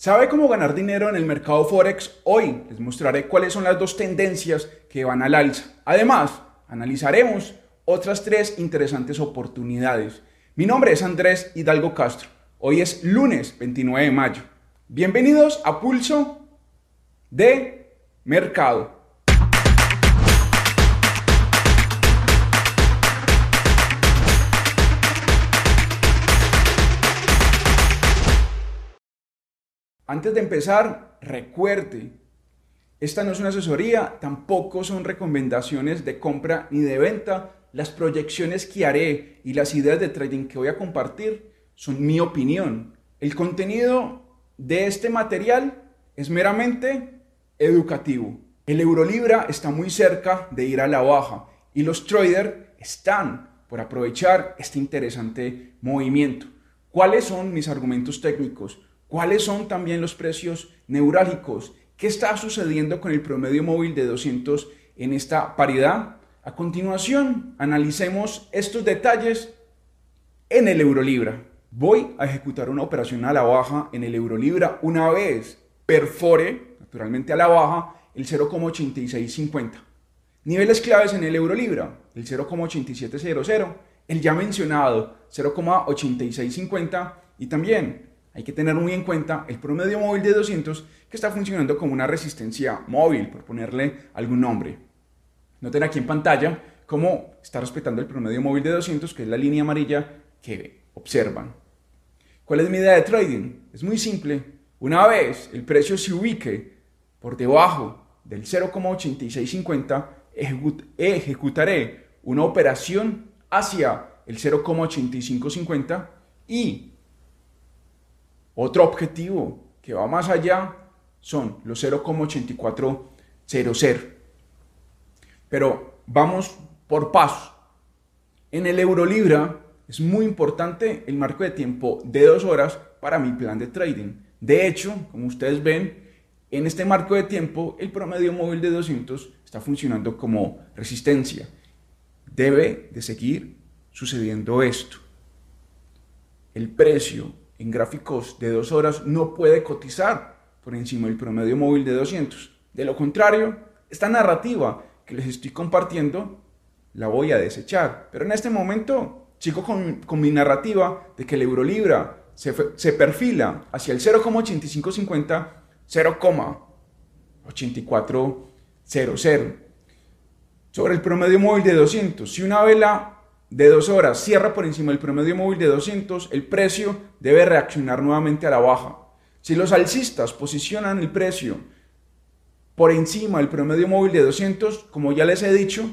¿Sabe cómo ganar dinero en el mercado Forex? Hoy les mostraré cuáles son las dos tendencias que van al alza. Además, analizaremos otras tres interesantes oportunidades. Mi nombre es Andrés Hidalgo Castro. Hoy es lunes 29 de mayo. Bienvenidos a Pulso de Mercado. Antes de empezar, recuerde, esta no es una asesoría, tampoco son recomendaciones de compra ni de venta. Las proyecciones que haré y las ideas de trading que voy a compartir son mi opinión. El contenido de este material es meramente educativo. El Eurolibra está muy cerca de ir a la baja y los traders están por aprovechar este interesante movimiento. ¿Cuáles son mis argumentos técnicos? ¿Cuáles son también los precios neurálgicos? ¿Qué está sucediendo con el promedio móvil de 200 en esta paridad? A continuación, analicemos estos detalles en el Eurolibra. Voy a ejecutar una operación a la baja en el Eurolibra una vez perfore, naturalmente a la baja, el 0,8650. Niveles claves en el Eurolibra, el 0,8700, el ya mencionado 0,8650 y también hay que tener muy en cuenta el promedio móvil de 200 que está funcionando como una resistencia móvil, por ponerle algún nombre. Noten aquí en pantalla cómo está respetando el promedio móvil de 200, que es la línea amarilla que observan. ¿Cuál es mi idea de trading? Es muy simple. Una vez el precio se ubique por debajo del 0,8650, ejecutaré una operación hacia el 0,8550 y otro objetivo que va más allá son los 0,8400. Pero vamos por paso. En el euro libra es muy importante el marco de tiempo de dos horas para mi plan de trading. De hecho, como ustedes ven, en este marco de tiempo el promedio móvil de 200 está funcionando como resistencia. Debe de seguir sucediendo esto. El precio en gráficos de dos horas no puede cotizar por encima del promedio móvil de 200. De lo contrario, esta narrativa que les estoy compartiendo la voy a desechar. Pero en este momento sigo con, mi narrativa de que el euro libra se, se perfila hacia el 0,8550, 0,8400. Sobre el promedio móvil de 200, si una vela de dos horas cierra por encima del promedio móvil de 200, el precio debe reaccionar nuevamente a la baja. Si los alcistas posicionan el precio por encima del promedio móvil de 200, como ya les he dicho,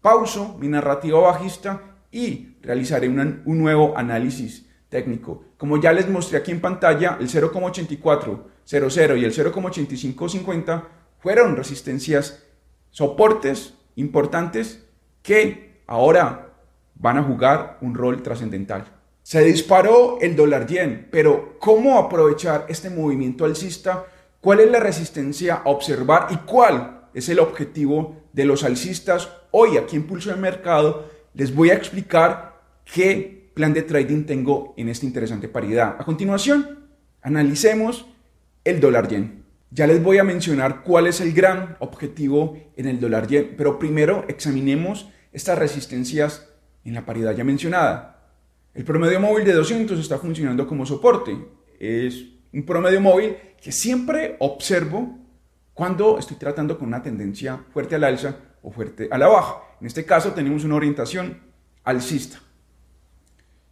pauso mi narrativa bajista y realizaré un nuevo análisis técnico. Como ya les mostré aquí en pantalla, el 0,8400 y el 0,8550 fueron resistencias, soportes importantes que ahora van a jugar un rol trascendental. Se disparó el dólar yen, pero ¿cómo aprovechar este movimiento alcista? ¿Cuál es la resistencia a observar y cuál es el objetivo de los alcistas? Hoy aquí en Pulso de Mercado les voy a explicar qué plan de trading tengo en esta interesante paridad. A continuación, analicemos el dólar yen. Ya les voy a mencionar cuál es el gran objetivo en el dólar yen, pero primero examinemos estas resistencias en la paridad ya mencionada. El promedio móvil de 200 está funcionando como soporte. Es un promedio móvil que siempre observo cuando estoy tratando con una tendencia fuerte al alza o fuerte a la baja. En este caso tenemos una orientación alcista.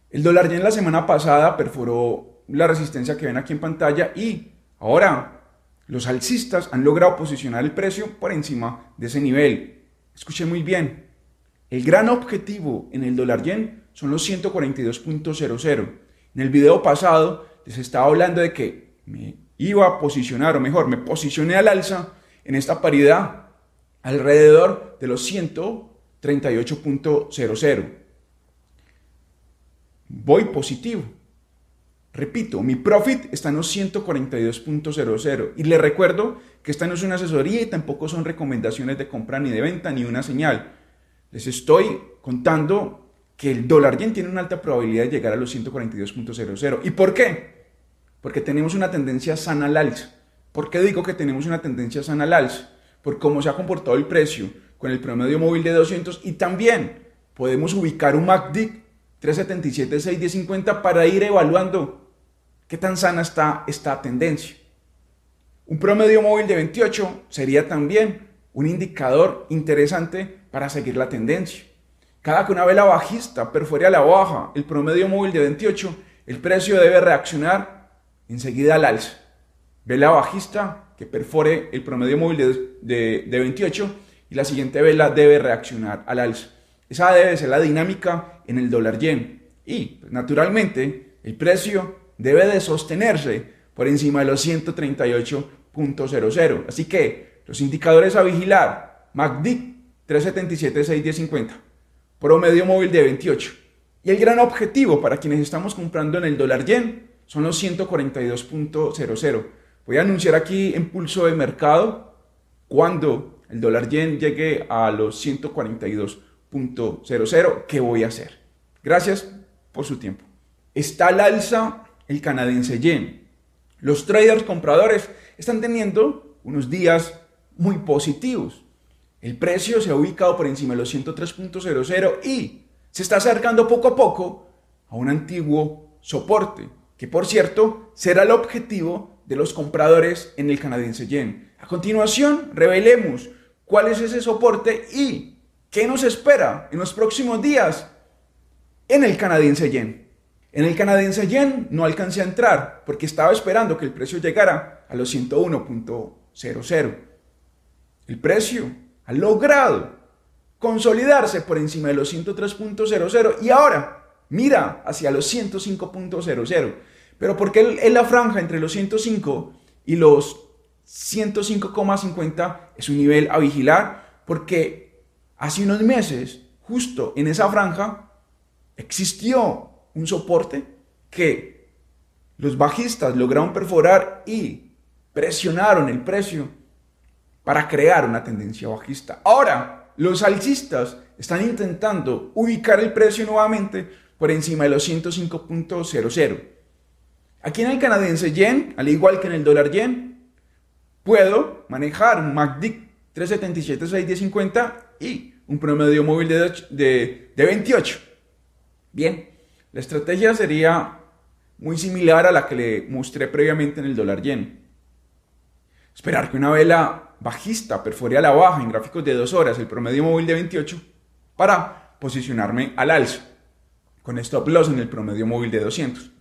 El dólar ya en la semana pasada perforó la resistencia que ven aquí en pantalla y ahora los alcistas han logrado posicionar el precio por encima de ese nivel. Escuchen muy bien, el gran objetivo en el dólar yen son los 142.00. En el video pasado les estaba hablando de que me iba a posicionar, o mejor, me posicioné al alza en esta paridad alrededor de los 138.00. Voy positivo. Repito, mi profit está en los 142.00 y le recuerdo que esta no es una asesoría y tampoco son recomendaciones de compra ni de venta ni una señal les estoy contando que el dólar yen tiene una alta probabilidad de llegar a los 142.00. ¿Y por qué? porque tenemos una tendencia sana al alza. ¿Por qué digo que tenemos una tendencia sana al alza? Por cómo se ha comportado el precio con el promedio móvil de 200 y también podemos ubicar un MACD 377 para ir evaluando qué tan sana está esta tendencia. Un promedio móvil de 28 sería también un indicador interesante para seguir la tendencia. Cada que una vela bajista perfore a la baja el promedio móvil de 28, el precio debe reaccionar enseguida al alza. Vela bajista que perfore el promedio móvil de, 28 y la siguiente vela debe reaccionar al alza. Esa debe ser la dinámica en el dólar yen. Y, naturalmente, el precio debe de sostenerse por encima de los 138.00. Así que los indicadores a vigilar, MACD 377-61050, promedio móvil de 28. Y el gran objetivo para quienes estamos comprando en el dólar yen son los 142.00. Voy a anunciar aquí en pulso de mercado cuando el dólar yen llegue a los 142.00, ¿qué voy a hacer? Gracias por su tiempo. Está al alza el canadiense yen. Los traders compradores están teniendo unos días muy positivos. El precio se ha ubicado por encima de los 103.00 y se está acercando poco a poco a un antiguo soporte, que por cierto será el objetivo de los compradores en el canadiense yen. A continuación, revelemos cuál es ese soporte y qué nos espera en los próximos días en el canadiense yen. En el canadiense yen no alcancé a entrar porque estaba esperando que el precio llegara a los 101.00. El precio ha logrado consolidarse por encima de los 103.00 y ahora mira hacia los 105.00. Pero ¿por qué la franja entre los 105 y los 105,50 es un nivel a vigilar? Porque hace unos meses, justo en esa franja, existió un soporte que los bajistas lograron perforar y presionaron el precio para crear una tendencia bajista. Ahora, los alcistas están intentando ubicar el precio nuevamente por encima de los 105.00. Aquí en el canadiense yen, al igual que en el dólar yen, puedo manejar un MACD 377.650 y un promedio móvil de, de, de 28. Bien, la estrategia sería muy similar a la que le mostré previamente en el dólar yen. Esperar que una vela bajista perfore a la baja en gráficos de 2 horas el promedio móvil de 28 para posicionarme al alza con stop loss en el promedio móvil de 200.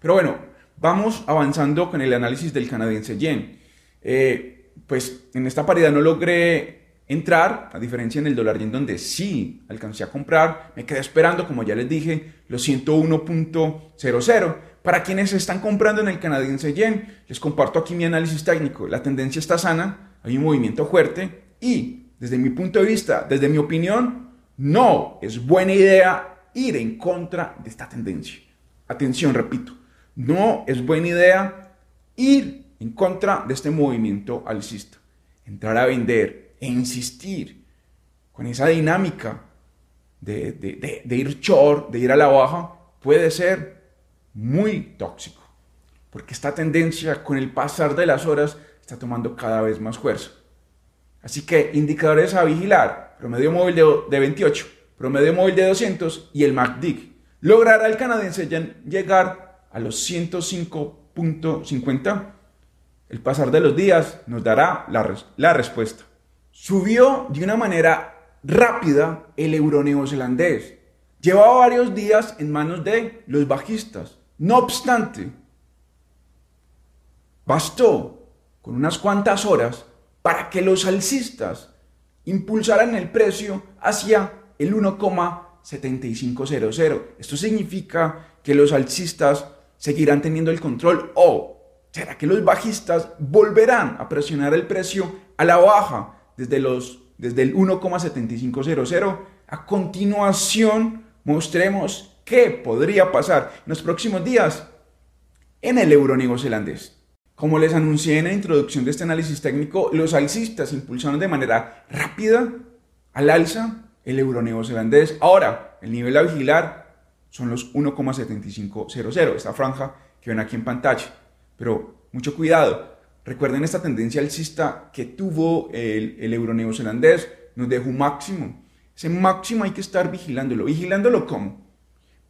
Pero bueno, vamos avanzando con el análisis del canadiense yen. Eh, pues en esta paridad no logré entrar, a diferencia en el dólar yen donde sí alcancé a comprar, me quedé esperando, como ya les dije, los 101.00. Para quienes están comprando en el canadiense yen, les comparto aquí mi análisis técnico. La tendencia está sana, hay un movimiento fuerte y desde mi punto de vista, desde mi opinión, no es buena idea ir en contra de esta tendencia. Atención, repito, no es buena idea ir en contra de este movimiento alcista. Entrar a vender e insistir con esa dinámica de, ir short, de ir a la baja, puede ser muy tóxico. Porque esta tendencia con el pasar de las horas está tomando cada vez más fuerza. Así que indicadores a vigilar, promedio móvil de, 28, promedio móvil de 200 y el MACD. ¿Logrará el canadiense llegar a los 105.50? El pasar de los días nos dará la, la respuesta. Subió de una manera rápida el euro neozelandés. Llevaba varios días en manos de los bajistas. No obstante, bastó con unas cuantas horas para que los alcistas impulsaran el precio hacia el 1,7500. Esto significa que los alcistas seguirán teniendo el control o será que los bajistas volverán a presionar el precio a la baja desde, los, desde el 1,7500. A continuación mostremos qué podría pasar en los próximos días en el euro neozelandés. Como les anuncié en la introducción de este análisis técnico, los alcistas impulsaron de manera rápida al alza el euro neozelandés. Ahora, el nivel a vigilar son los 1,7500, esta franja que ven aquí en pantalla. pero mucho cuidado. Recuerden esta tendencia alcista que tuvo el, el euro neozelandés, nos dejó un máximo. Ese máximo hay que estar vigilándolo. ¿Vigilándolo cómo?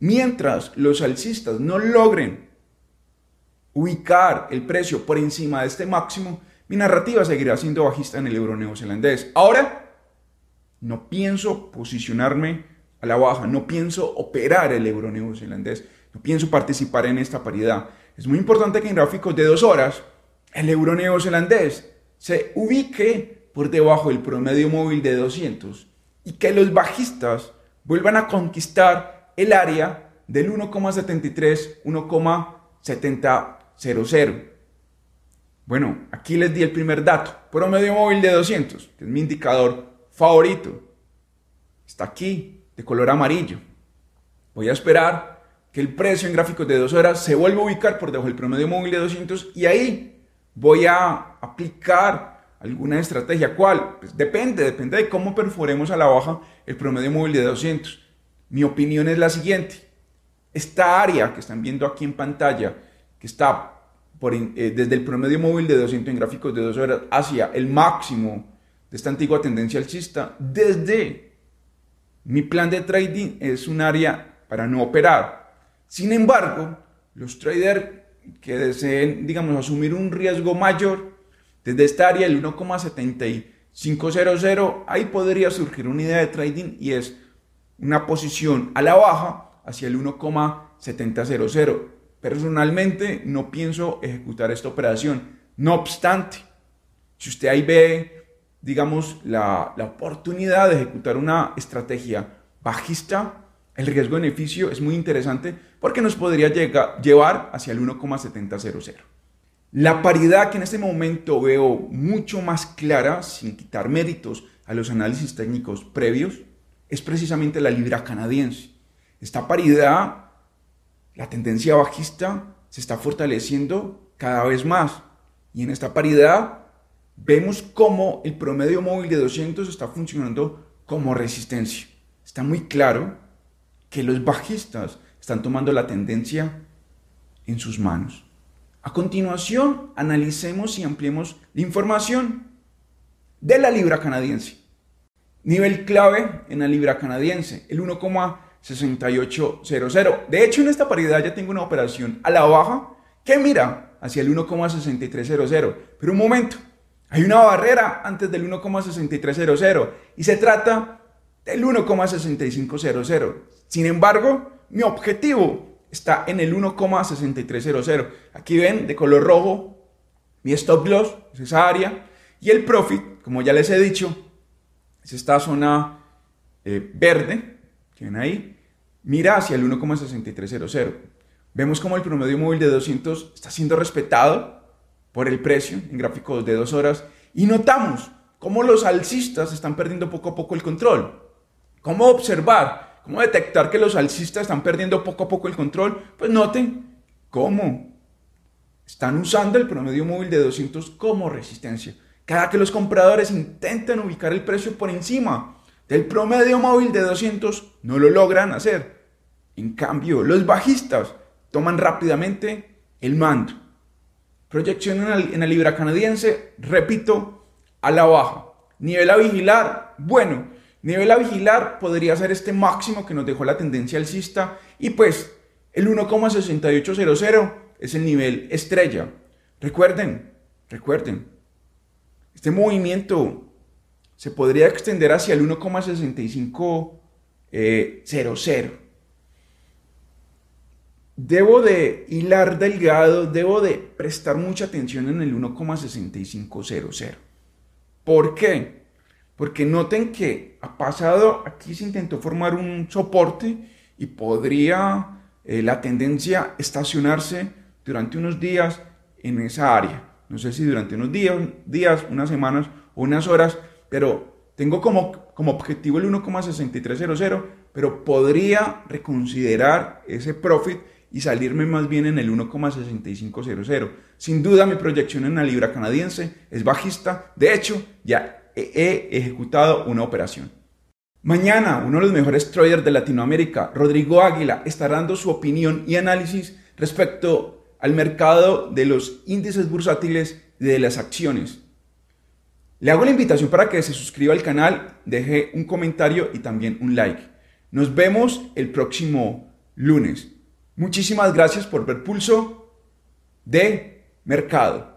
Mientras los alcistas no logren ubicar el precio por encima de este máximo, mi narrativa seguirá siendo bajista en el euro neozelandés. Ahora, no pienso posicionarme a la baja, no pienso operar el euro neozelandés, no pienso participar en esta paridad. Es muy importante que en gráficos de dos horas el euro neozelandés se ubique por debajo del promedio móvil de 200 y que los bajistas vuelvan a conquistar el área del 1,73, 1,7000. Bueno, aquí les di el primer dato, promedio móvil de 200, que es mi indicador favorito. Está aquí, de color amarillo. Voy a esperar que el precio en gráficos de dos horas se vuelva a ubicar por debajo del promedio móvil de 200 y ahí voy a aplicar alguna estrategia. ¿Cuál? Pues depende, depende de cómo perforemos a la baja el promedio móvil de 200. Mi opinión es la siguiente. Esta área que están viendo aquí en pantalla, está por, eh, desde el promedio móvil de 200 en gráficos de dos horas hacia el máximo de esta antigua tendencia alcista, desde mi plan de trading es un área para no operar. Sin embargo, los traders que deseen, digamos, asumir un riesgo mayor, desde esta área, el 1,7500, ahí podría surgir una idea de trading y es una posición a la baja hacia el 1,700. Personalmente no pienso ejecutar esta operación. No obstante, si usted ahí ve, digamos, la, la oportunidad de ejecutar una estrategia bajista, el riesgo-beneficio es muy interesante porque nos podría llegar, llevar hacia el 1,700. La paridad que en este momento veo mucho más clara, sin quitar méritos a los análisis técnicos previos, es precisamente la libra canadiense. Esta paridad, la tendencia bajista, se está fortaleciendo cada vez más. Y en esta paridad vemos cómo el promedio móvil de 200 está funcionando como resistencia. Está muy claro que los bajistas están tomando la tendencia en sus manos. A continuación, analicemos y ampliemos la información de la libra canadiense. Nivel clave en la libra canadiense, el 1,6800. De hecho, en esta paridad ya tengo una operación a la baja que mira hacia el 1,6300. Pero un momento, hay una barrera antes del 1,6300 y se trata del 1,6500. Sin embargo, mi objetivo está en el 1,6300. Aquí ven de color rojo mi stop loss, es esa área, y el profit, como ya les he dicho, es esta zona eh, verde, que ven ahí, mira hacia el 1,6300. Vemos como el promedio móvil de 200 está siendo respetado por el precio en gráficos de dos horas y notamos cómo los alcistas están perdiendo poco a poco el control. ¿Cómo observar? ¿Cómo detectar que los alcistas están perdiendo poco a poco el control? Pues noten cómo están usando el promedio móvil de 200 como resistencia. Cada que los compradores intentan ubicar el precio por encima del promedio móvil de 200, no lo logran hacer. En cambio, los bajistas toman rápidamente el mando. Proyección en la, libra canadiense, repito, a la baja. Nivel a vigilar, bueno, Nivel a vigilar podría ser este máximo que nos dejó la tendencia alcista y pues el 1,6800 es el nivel estrella. Recuerden, recuerden, este movimiento se podría extender hacia el 1,6500. Eh, debo de hilar delgado, debo de prestar mucha atención en el 1,6500. ¿Por qué? Porque noten que ha pasado, aquí se intentó formar un soporte y podría eh, la tendencia estacionarse durante unos días en esa área. No sé si durante unos días, días unas semanas o unas horas, pero tengo como, como objetivo el 1,6300, pero podría reconsiderar ese profit y salirme más bien en el 1,6500. Sin duda mi proyección en la libra canadiense es bajista. De hecho, ya he ejecutado una operación. Mañana, uno de los mejores traders de Latinoamérica, Rodrigo Águila, estará dando su opinión y análisis respecto al mercado de los índices bursátiles y de las acciones. Le hago la invitación para que se suscriba al canal, deje un comentario y también un like. Nos vemos el próximo lunes. Muchísimas gracias por ver Pulso de Mercado.